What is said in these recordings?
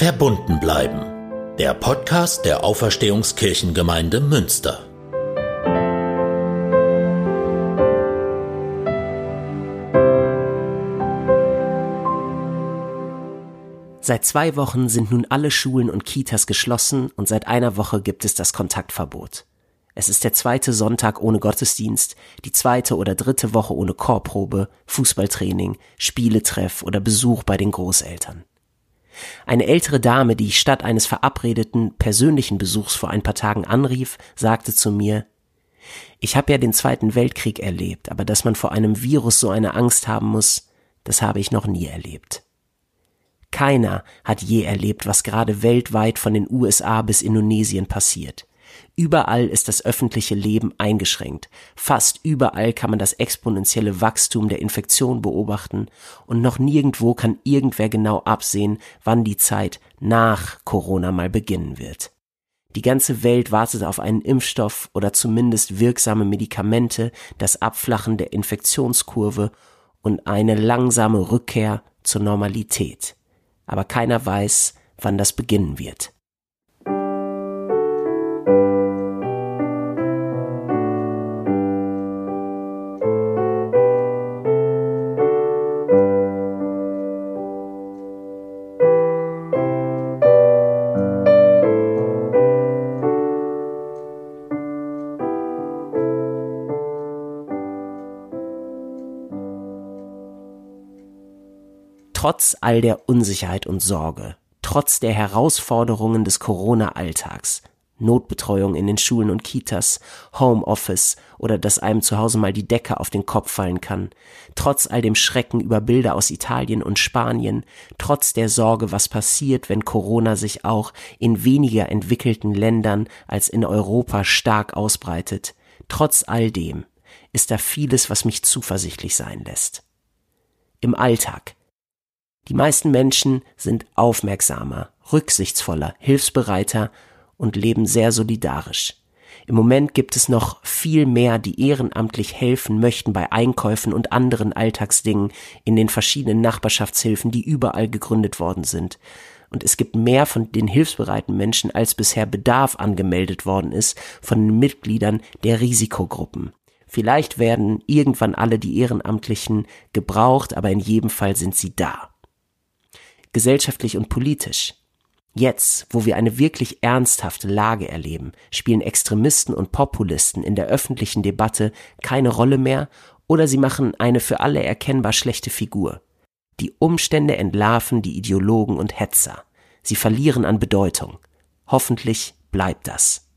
Verbunden bleiben. Der Podcast der Auferstehungskirchengemeinde Münster. Seit zwei Wochen sind nun alle Schulen und Kitas geschlossen und seit einer Woche gibt es das Kontaktverbot. Es ist der zweite Sonntag ohne Gottesdienst, die zweite oder dritte Woche ohne Chorprobe, Fußballtraining, Spieletreff oder Besuch bei den Großeltern. Eine ältere Dame, die ich statt eines verabredeten persönlichen Besuchs vor ein paar Tagen anrief, sagte zu mir, ich habe ja den Zweiten Weltkrieg erlebt, aber dass man vor einem Virus so eine Angst haben muss, das habe ich noch nie erlebt. Keiner hat je erlebt, was gerade weltweit von den USA bis Indonesien passiert. Überall ist das öffentliche Leben eingeschränkt. Fast überall kann man das exponentielle Wachstum der Infektion beobachten und noch nirgendwo kann irgendwer genau absehen, wann die Zeit nach Corona mal beginnen wird. Die ganze Welt wartet auf einen Impfstoff oder zumindest wirksame Medikamente, das Abflachen der Infektionskurve und eine langsame Rückkehr zur Normalität. Aber keiner weiß, wann das beginnen wird. Trotz all der Unsicherheit und Sorge, trotz der Herausforderungen des Corona-Alltags, Notbetreuung in den Schulen und Kitas, Homeoffice oder dass einem zu Hause mal die Decke auf den Kopf fallen kann, trotz all dem Schrecken über Bilder aus Italien und Spanien, trotz der Sorge, was passiert, wenn Corona sich auch in weniger entwickelten Ländern als in Europa stark ausbreitet, trotz all dem ist da vieles, was mich zuversichtlich sein lässt. Im Alltag, die meisten Menschen sind aufmerksamer, rücksichtsvoller, hilfsbereiter und leben sehr solidarisch. Im Moment gibt es noch viel mehr, die ehrenamtlich helfen möchten bei Einkäufen und anderen Alltagsdingen in den verschiedenen Nachbarschaftshilfen, die überall gegründet worden sind. Und es gibt mehr von den hilfsbereiten Menschen, als bisher Bedarf angemeldet worden ist von den Mitgliedern der Risikogruppen. Vielleicht werden irgendwann alle die Ehrenamtlichen gebraucht, aber in jedem Fall sind sie da gesellschaftlich und politisch. Jetzt, wo wir eine wirklich ernsthafte Lage erleben, spielen Extremisten und Populisten in der öffentlichen Debatte keine Rolle mehr oder sie machen eine für alle erkennbar schlechte Figur. Die Umstände entlarven die Ideologen und Hetzer. Sie verlieren an Bedeutung. Hoffentlich bleibt das.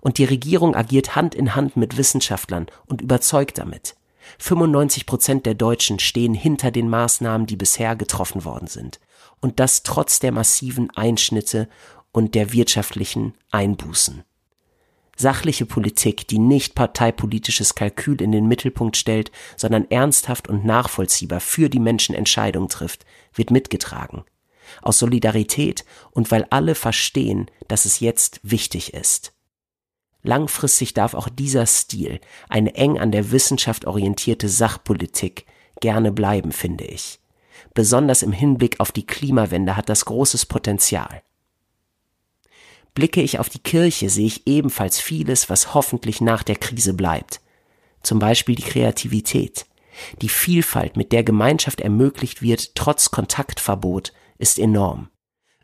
Und die Regierung agiert Hand in Hand mit Wissenschaftlern und überzeugt damit. 95 Prozent der Deutschen stehen hinter den Maßnahmen, die bisher getroffen worden sind. Und das trotz der massiven Einschnitte und der wirtschaftlichen Einbußen. Sachliche Politik, die nicht parteipolitisches Kalkül in den Mittelpunkt stellt, sondern ernsthaft und nachvollziehbar für die Menschen Entscheidungen trifft, wird mitgetragen. Aus Solidarität und weil alle verstehen, dass es jetzt wichtig ist. Langfristig darf auch dieser Stil, eine eng an der Wissenschaft orientierte Sachpolitik, gerne bleiben, finde ich. Besonders im Hinblick auf die Klimawende hat das großes Potenzial. Blicke ich auf die Kirche, sehe ich ebenfalls vieles, was hoffentlich nach der Krise bleibt. Zum Beispiel die Kreativität. Die Vielfalt, mit der Gemeinschaft ermöglicht wird, trotz Kontaktverbot, ist enorm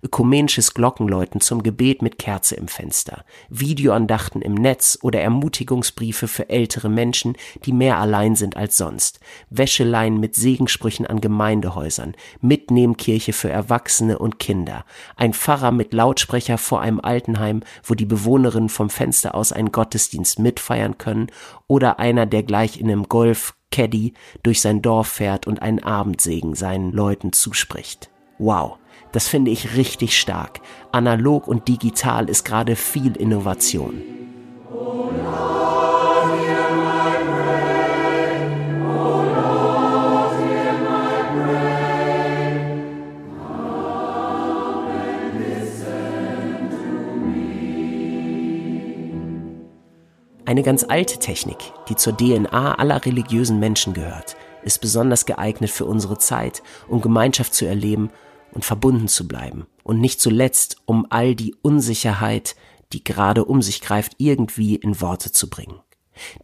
ökumenisches Glockenläuten zum Gebet mit Kerze im Fenster, Videoandachten im Netz oder Ermutigungsbriefe für ältere Menschen, die mehr allein sind als sonst, Wäscheleien mit Segensprüchen an Gemeindehäusern, Mitnehmkirche für Erwachsene und Kinder, ein Pfarrer mit Lautsprecher vor einem Altenheim, wo die Bewohnerinnen vom Fenster aus einen Gottesdienst mitfeiern können, oder einer, der gleich in einem Golf Caddy durch sein Dorf fährt und einen Abendsegen seinen Leuten zuspricht. Wow. Das finde ich richtig stark. Analog und digital ist gerade viel Innovation. Eine ganz alte Technik, die zur DNA aller religiösen Menschen gehört, ist besonders geeignet für unsere Zeit, um Gemeinschaft zu erleben und verbunden zu bleiben und nicht zuletzt, um all die Unsicherheit, die gerade um sich greift, irgendwie in Worte zu bringen.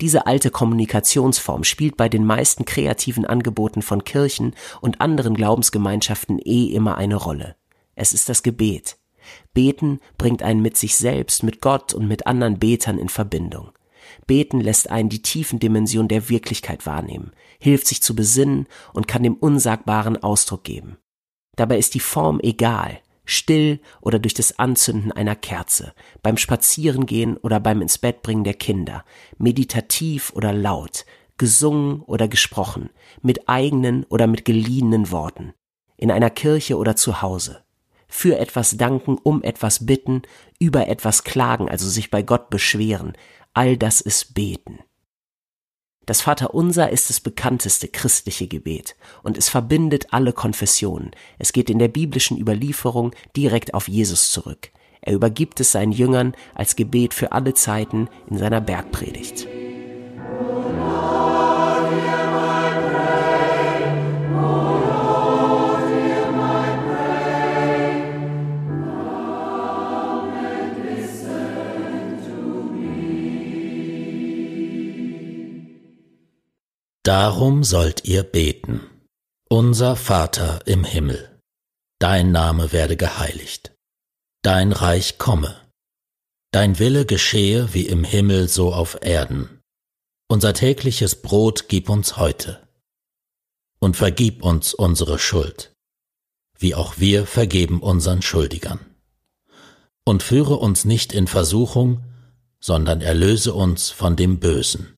Diese alte Kommunikationsform spielt bei den meisten kreativen Angeboten von Kirchen und anderen Glaubensgemeinschaften eh immer eine Rolle. Es ist das Gebet. Beten bringt einen mit sich selbst, mit Gott und mit anderen Betern in Verbindung. Beten lässt einen die tiefen Dimensionen der Wirklichkeit wahrnehmen, hilft sich zu besinnen und kann dem Unsagbaren Ausdruck geben. Dabei ist die Form egal, still oder durch das Anzünden einer Kerze, beim Spazierengehen oder beim ins Bett bringen der Kinder, meditativ oder laut, gesungen oder gesprochen, mit eigenen oder mit geliehenen Worten, in einer Kirche oder zu Hause. Für etwas danken, um etwas bitten, über etwas klagen, also sich bei Gott beschweren, all das ist Beten. Das Vaterunser ist das bekannteste christliche Gebet und es verbindet alle Konfessionen. Es geht in der biblischen Überlieferung direkt auf Jesus zurück. Er übergibt es seinen Jüngern als Gebet für alle Zeiten in seiner Bergpredigt. Darum sollt ihr beten. Unser Vater im Himmel, dein Name werde geheiligt, dein Reich komme, dein Wille geschehe wie im Himmel so auf Erden. Unser tägliches Brot gib uns heute und vergib uns unsere Schuld, wie auch wir vergeben unseren Schuldigern. Und führe uns nicht in Versuchung, sondern erlöse uns von dem Bösen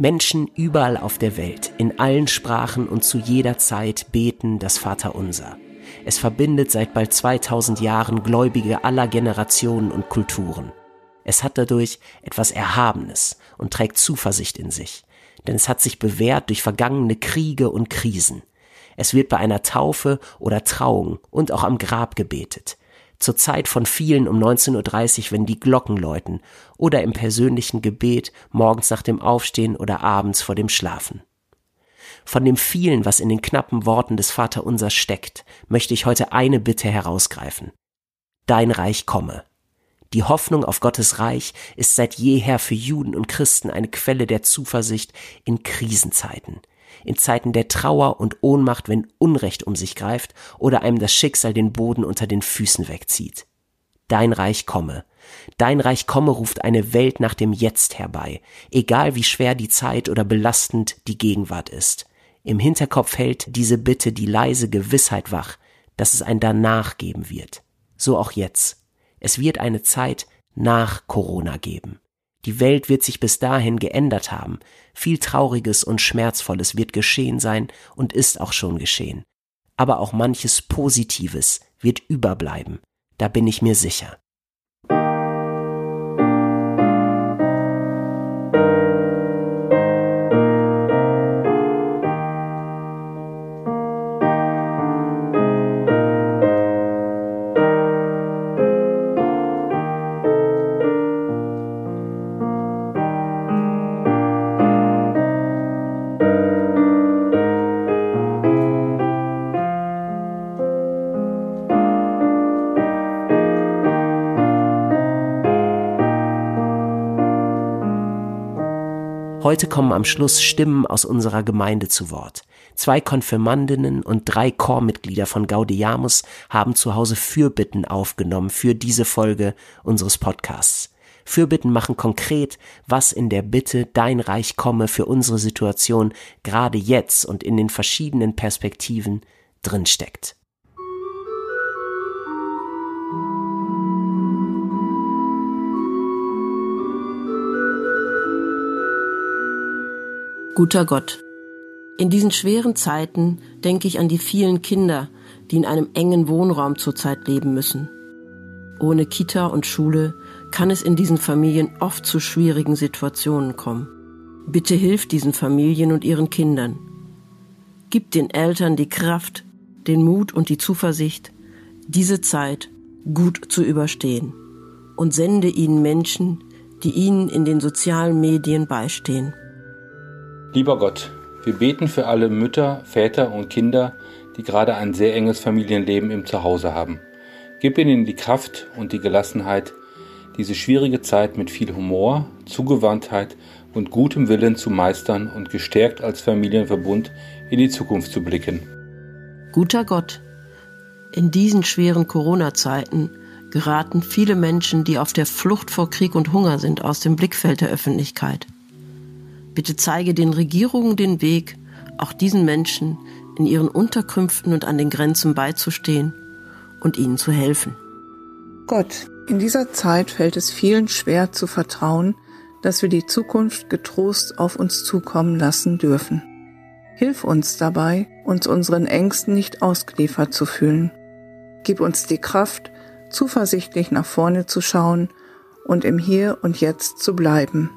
Menschen überall auf der Welt, in allen Sprachen und zu jeder Zeit beten das Vaterunser. Es verbindet seit bald 2000 Jahren Gläubige aller Generationen und Kulturen. Es hat dadurch etwas Erhabenes und trägt Zuversicht in sich, denn es hat sich bewährt durch vergangene Kriege und Krisen. Es wird bei einer Taufe oder Trauung und auch am Grab gebetet zur Zeit von vielen um 19.30 Uhr, wenn die Glocken läuten, oder im persönlichen Gebet morgens nach dem Aufstehen oder abends vor dem Schlafen. Von dem vielen, was in den knappen Worten des Vaterunsers steckt, möchte ich heute eine Bitte herausgreifen. Dein Reich komme. Die Hoffnung auf Gottes Reich ist seit jeher für Juden und Christen eine Quelle der Zuversicht in Krisenzeiten, in Zeiten der Trauer und Ohnmacht, wenn Unrecht um sich greift oder einem das Schicksal den Boden unter den Füßen wegzieht. Dein Reich komme. Dein Reich komme ruft eine Welt nach dem Jetzt herbei, egal wie schwer die Zeit oder belastend die Gegenwart ist. Im Hinterkopf hält diese Bitte die leise Gewissheit wach, dass es ein Danach geben wird. So auch jetzt. Es wird eine Zeit nach Corona geben. Die Welt wird sich bis dahin geändert haben. Viel Trauriges und Schmerzvolles wird geschehen sein und ist auch schon geschehen. Aber auch manches Positives wird überbleiben. Da bin ich mir sicher. Heute kommen am Schluss Stimmen aus unserer Gemeinde zu Wort. Zwei Konfirmandinnen und drei Chormitglieder von Gaudiamus haben zu Hause Fürbitten aufgenommen für diese Folge unseres Podcasts. Fürbitten machen konkret, was in der Bitte Dein Reich komme für unsere Situation gerade jetzt und in den verschiedenen Perspektiven drinsteckt. Guter Gott, in diesen schweren Zeiten denke ich an die vielen Kinder, die in einem engen Wohnraum zurzeit leben müssen. Ohne Kita und Schule kann es in diesen Familien oft zu schwierigen Situationen kommen. Bitte hilf diesen Familien und ihren Kindern. Gib den Eltern die Kraft, den Mut und die Zuversicht, diese Zeit gut zu überstehen und sende ihnen Menschen, die ihnen in den sozialen Medien beistehen. Lieber Gott, wir beten für alle Mütter, Väter und Kinder, die gerade ein sehr enges Familienleben im Zuhause haben. Gib ihnen die Kraft und die Gelassenheit, diese schwierige Zeit mit viel Humor, Zugewandtheit und gutem Willen zu meistern und gestärkt als Familienverbund in die Zukunft zu blicken. Guter Gott, in diesen schweren Corona-Zeiten geraten viele Menschen, die auf der Flucht vor Krieg und Hunger sind, aus dem Blickfeld der Öffentlichkeit. Bitte zeige den Regierungen den Weg, auch diesen Menschen in ihren Unterkünften und an den Grenzen beizustehen und ihnen zu helfen. Gott, in dieser Zeit fällt es vielen schwer zu vertrauen, dass wir die Zukunft getrost auf uns zukommen lassen dürfen. Hilf uns dabei, uns unseren Ängsten nicht ausgeliefert zu fühlen. Gib uns die Kraft, zuversichtlich nach vorne zu schauen und im Hier und Jetzt zu bleiben.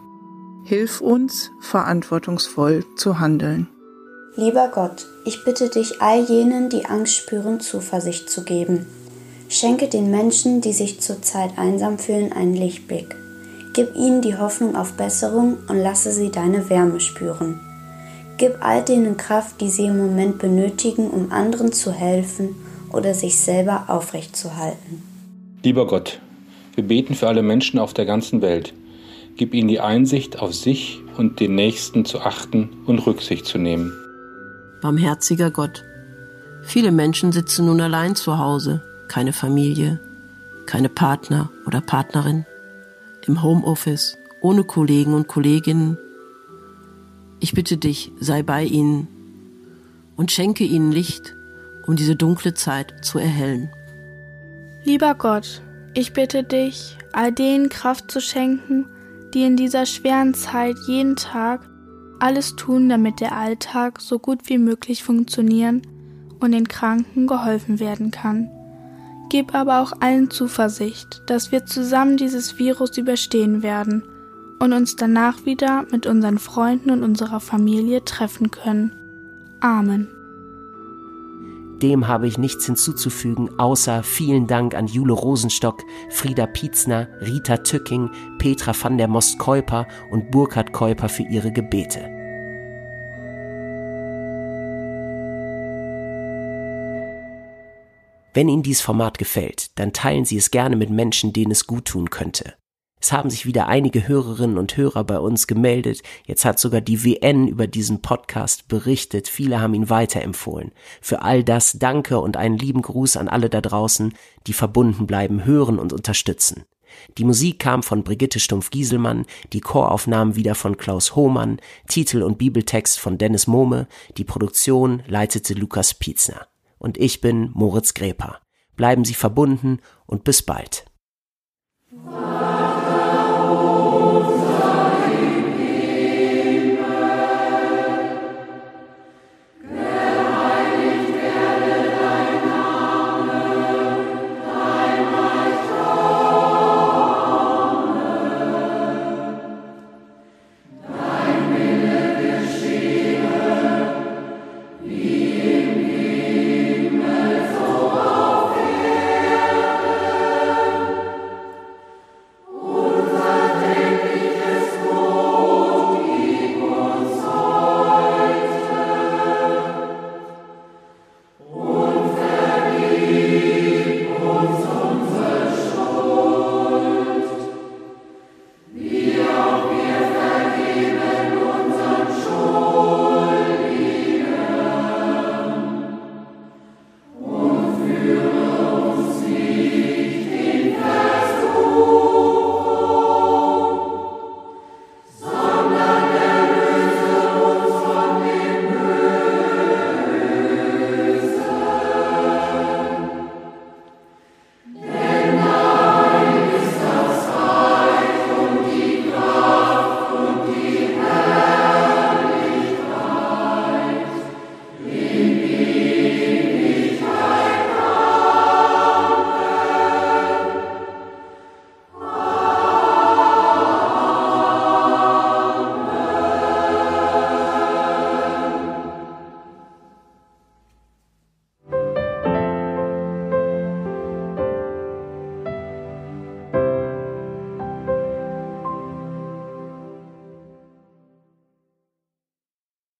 Hilf uns, verantwortungsvoll zu handeln. Lieber Gott, ich bitte dich, all jenen, die Angst spüren, Zuversicht zu geben. Schenke den Menschen, die sich zurzeit einsam fühlen, einen Lichtblick. Gib ihnen die Hoffnung auf Besserung und lasse sie deine Wärme spüren. Gib all denen Kraft, die sie im Moment benötigen, um anderen zu helfen oder sich selber aufrechtzuerhalten. Lieber Gott, wir beten für alle Menschen auf der ganzen Welt. Gib ihnen die Einsicht, auf sich und den Nächsten zu achten und Rücksicht zu nehmen. Barmherziger Gott, viele Menschen sitzen nun allein zu Hause, keine Familie, keine Partner oder Partnerin, im Homeoffice, ohne Kollegen und Kolleginnen. Ich bitte dich, sei bei ihnen und schenke ihnen Licht, um diese dunkle Zeit zu erhellen. Lieber Gott, ich bitte dich, all denen Kraft zu schenken, die in dieser schweren Zeit jeden Tag alles tun, damit der Alltag so gut wie möglich funktionieren und den Kranken geholfen werden kann. Gib aber auch allen Zuversicht, dass wir zusammen dieses Virus überstehen werden und uns danach wieder mit unseren Freunden und unserer Familie treffen können. Amen. Dem habe ich nichts hinzuzufügen, außer vielen Dank an Jule Rosenstock, Frieda Pietzner, Rita Tücking, Petra van der Most-Keuper und Burkhard Keuper für ihre Gebete. Wenn Ihnen dieses Format gefällt, dann teilen Sie es gerne mit Menschen, denen es gut tun könnte. Es haben sich wieder einige Hörerinnen und Hörer bei uns gemeldet. Jetzt hat sogar die WN über diesen Podcast berichtet. Viele haben ihn weiterempfohlen. Für all das danke und einen lieben Gruß an alle da draußen, die verbunden bleiben, hören und unterstützen. Die Musik kam von Brigitte Stumpf-Gieselmann, die Choraufnahmen wieder von Klaus Hohmann, Titel und Bibeltext von Dennis Mohme, die Produktion leitete Lukas Pietzner. Und ich bin Moritz Gräper. Bleiben Sie verbunden und bis bald.